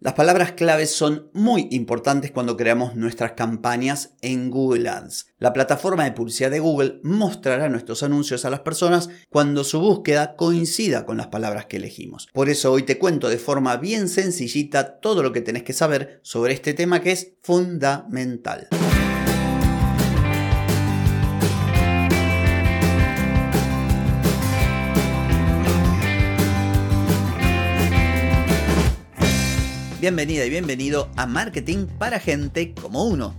Las palabras claves son muy importantes cuando creamos nuestras campañas en Google Ads. La plataforma de publicidad de Google mostrará nuestros anuncios a las personas cuando su búsqueda coincida con las palabras que elegimos. Por eso hoy te cuento de forma bien sencillita todo lo que tenés que saber sobre este tema que es fundamental. Bienvenida y bienvenido a Marketing para Gente como Uno.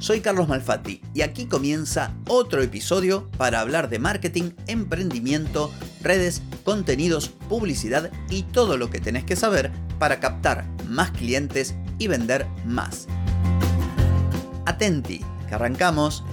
Soy Carlos Malfatti y aquí comienza otro episodio para hablar de marketing, emprendimiento, redes, contenidos, publicidad y todo lo que tenés que saber para captar más clientes y vender más. Atenti, que arrancamos.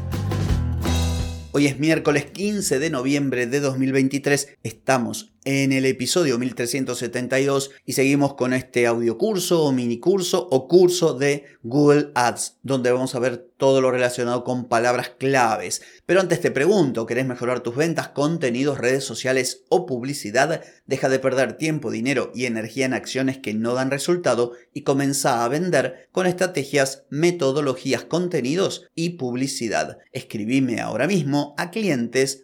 Hoy es miércoles 15 de noviembre de 2023, estamos en el episodio 1372 y seguimos con este audio curso o mini curso o curso de Google Ads, donde vamos a ver todo lo relacionado con palabras claves. Pero antes te pregunto, ¿querés mejorar tus ventas, contenidos, redes sociales o publicidad? Deja de perder tiempo, dinero y energía en acciones que no dan resultado y comienza a vender con estrategias, metodologías, contenidos y publicidad. Escribime ahora mismo a clientes.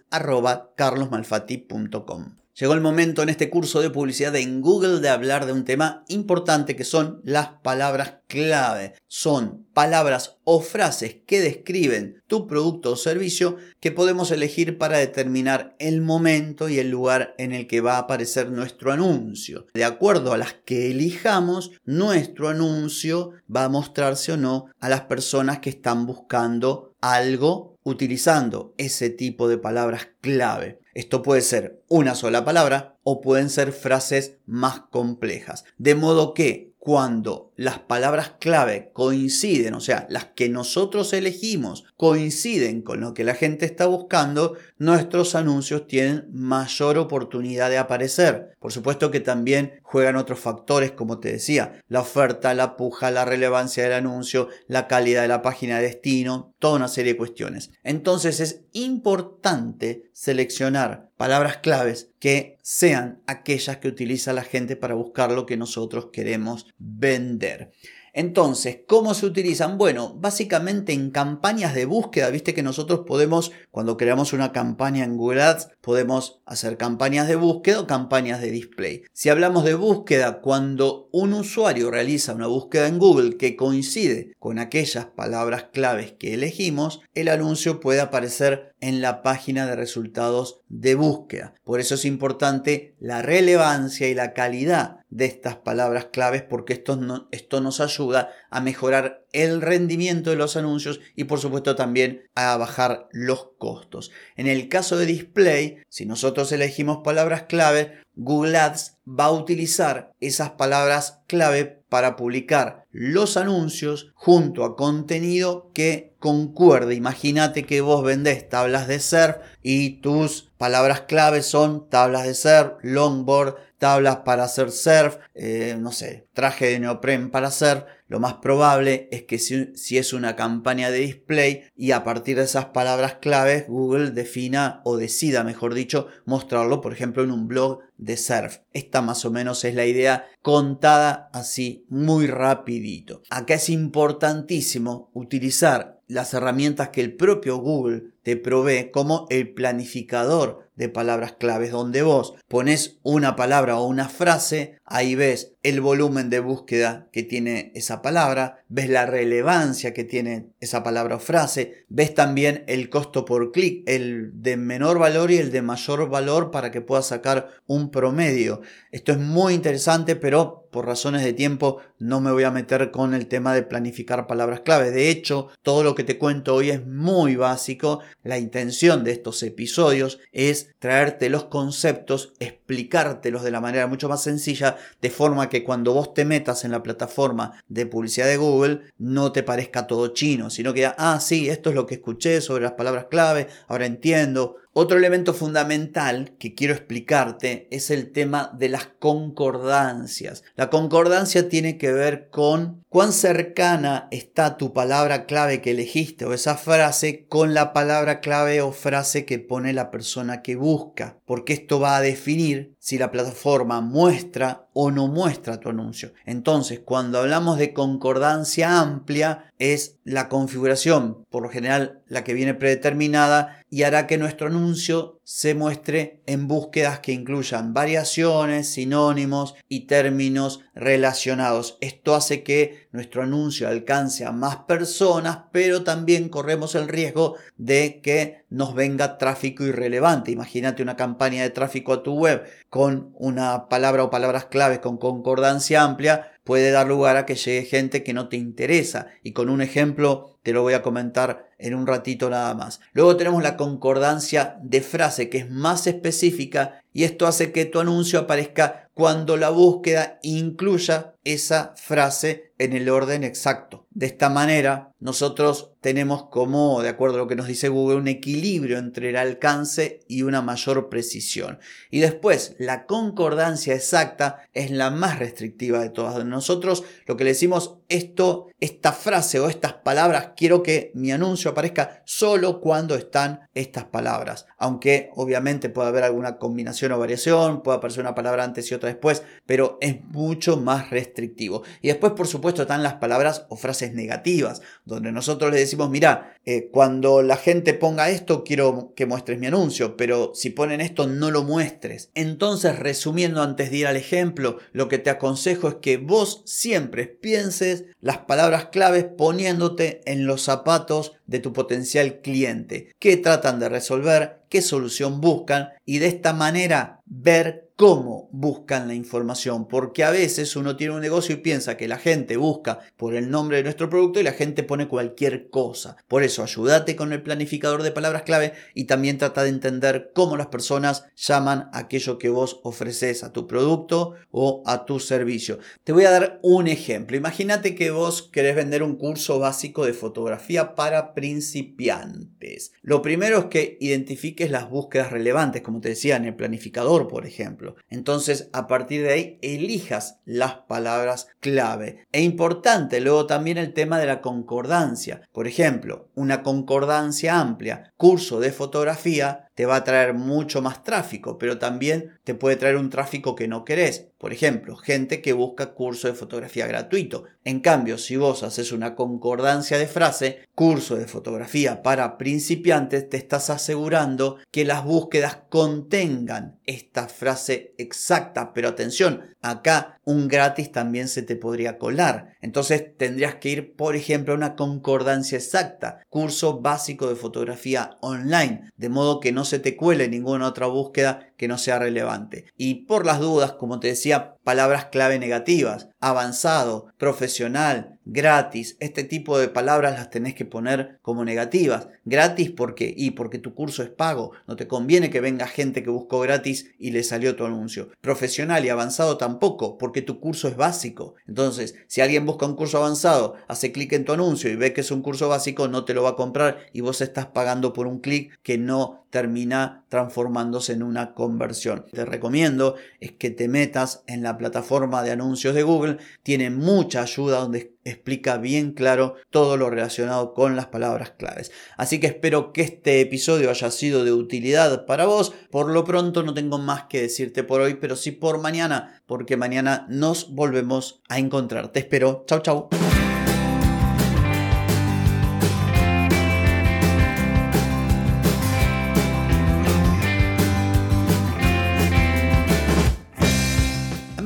Llegó el momento en este curso de publicidad en Google de hablar de un tema importante que son las palabras clave. Son palabras o frases que describen tu producto o servicio que podemos elegir para determinar el momento y el lugar en el que va a aparecer nuestro anuncio. De acuerdo a las que elijamos, nuestro anuncio va a mostrarse o no a las personas que están buscando algo utilizando ese tipo de palabras clave. Esto puede ser una sola palabra o pueden ser frases más complejas. De modo que cuando las palabras clave coinciden, o sea, las que nosotros elegimos coinciden con lo que la gente está buscando, nuestros anuncios tienen mayor oportunidad de aparecer. Por supuesto que también juegan otros factores, como te decía, la oferta, la puja, la relevancia del anuncio, la calidad de la página de destino, toda una serie de cuestiones. Entonces es importante seleccionar palabras claves que sean aquellas que utiliza la gente para buscar lo que nosotros queremos vender. Entonces, ¿cómo se utilizan? Bueno, básicamente en campañas de búsqueda, viste que nosotros podemos, cuando creamos una campaña en Google Ads, podemos hacer campañas de búsqueda o campañas de display. Si hablamos de búsqueda, cuando un usuario realiza una búsqueda en Google que coincide con aquellas palabras claves que elegimos, el anuncio puede aparecer en la página de resultados de búsqueda. Por eso es importante la relevancia y la calidad de estas palabras claves porque esto, esto nos ayuda a mejorar el rendimiento de los anuncios y por supuesto también a bajar los costos. En el caso de display, si nosotros elegimos palabras clave, Google Ads va a utilizar esas palabras clave para publicar los anuncios junto a contenido que concuerde. Imagínate que vos vendés tablas de surf y tus palabras clave son tablas de surf, longboard, tablas para hacer surf, eh, no sé, traje de neopren para hacer lo más probable es que si, es una campaña de display y a partir de esas palabras claves Google defina o decida, mejor dicho, mostrarlo, por ejemplo, en un blog de surf. Esta más o menos es la idea contada así muy rapidito. Acá es importantísimo utilizar las herramientas que el propio Google te provee como el planificador de palabras claves, donde vos pones una palabra o una frase, ahí ves el volumen de búsqueda que tiene esa palabra, ves la relevancia que tiene esa palabra o frase, ves también el costo por clic, el de menor valor y el de mayor valor para que puedas sacar un promedio. Esto es muy interesante, pero por razones de tiempo no me voy a meter con el tema de planificar palabras clave. De hecho, todo lo que te cuento hoy es muy básico. La intención de estos episodios es traerte los conceptos, explicártelos de la manera mucho más sencilla, de forma que cuando vos te metas en la plataforma de publicidad de Google no te parezca todo chino, sino que, ah, sí, esto es lo que escuché sobre las palabras clave, ahora entiendo, otro elemento fundamental que quiero explicarte es el tema de las concordancias. La concordancia tiene que ver con cuán cercana está tu palabra clave que elegiste o esa frase con la palabra clave o frase que pone la persona que busca, porque esto va a definir si la plataforma muestra o no muestra tu anuncio. Entonces, cuando hablamos de concordancia amplia, es la configuración, por lo general la que viene predeterminada, y hará que nuestro anuncio se muestre en búsquedas que incluyan variaciones, sinónimos y términos relacionados. Esto hace que nuestro anuncio alcance a más personas, pero también corremos el riesgo de que nos venga tráfico irrelevante. Imagínate una campaña de tráfico a tu web con una palabra o palabras claves con concordancia amplia, puede dar lugar a que llegue gente que no te interesa. Y con un ejemplo te lo voy a comentar en un ratito nada más. Luego tenemos la concordancia de frase que es más específica y esto hace que tu anuncio aparezca cuando la búsqueda incluya esa frase en el orden exacto. De esta manera, nosotros tenemos como, de acuerdo a lo que nos dice Google, un equilibrio entre el alcance y una mayor precisión. Y después, la concordancia exacta es la más restrictiva de todas. Nosotros lo que le decimos, esto, esta frase o estas palabras, quiero que mi anuncio aparezca solo cuando están estas palabras. Aunque obviamente puede haber alguna combinación o variación, puede aparecer una palabra antes y otra después, pero es mucho más restrictivo. Y después, por supuesto, están las palabras o frases negativas, donde nosotros le decimos, mira, eh, cuando la gente ponga esto, quiero que muestres mi anuncio, pero si ponen esto, no lo muestres. Entonces, resumiendo antes de ir al ejemplo, lo que te aconsejo es que vos siempre pienses las palabras claves poniéndote en los zapatos de tu potencial cliente, qué tratan de resolver, qué solución buscan y de esta manera ver cómo buscan la información, porque a veces uno tiene un negocio y piensa que la gente busca por el nombre de nuestro producto y la gente pone cualquier cosa. Por eso, ayúdate con el planificador de palabras clave y también trata de entender cómo las personas llaman aquello que vos ofreces a tu producto o a tu servicio. Te voy a dar un ejemplo. Imagínate que vos querés vender un curso básico de fotografía para principiantes. Lo primero es que identifiques las búsquedas relevantes, como te decía, en el planificador, por ejemplo. Entonces, a partir de ahí, elijas las palabras clave. E importante luego también el tema de la concordancia. Por ejemplo, una concordancia amplia, curso de fotografía, te va a traer mucho más tráfico, pero también te puede traer un tráfico que no querés. Por ejemplo, gente que busca curso de fotografía gratuito. En cambio, si vos haces una concordancia de frase, curso de fotografía para principiantes, te estás asegurando que las búsquedas contengan esta frase exacta. Pero atención, acá un gratis también se te podría colar. Entonces tendrías que ir, por ejemplo, a una concordancia exacta. Curso básico de fotografía online. De modo que no se te cuele ninguna otra búsqueda que no sea relevante. Y por las dudas, como te decía, palabras clave negativas, avanzado, profesional, gratis, este tipo de palabras las tenés que poner como negativas. Gratis porque y porque tu curso es pago, no te conviene que venga gente que buscó gratis y le salió tu anuncio. Profesional y avanzado tampoco, porque tu curso es básico. Entonces, si alguien busca un curso avanzado, hace clic en tu anuncio y ve que es un curso básico, no te lo va a comprar y vos estás pagando por un clic que no termina transformándose en una conversión. Te recomiendo es que te metas en la plataforma de anuncios de Google, tiene mucha ayuda donde explica bien claro todo lo relacionado con las palabras claves. Así que espero que este episodio haya sido de utilidad para vos. Por lo pronto no tengo más que decirte por hoy, pero sí por mañana, porque mañana nos volvemos a encontrar. Te espero. Chau, chau.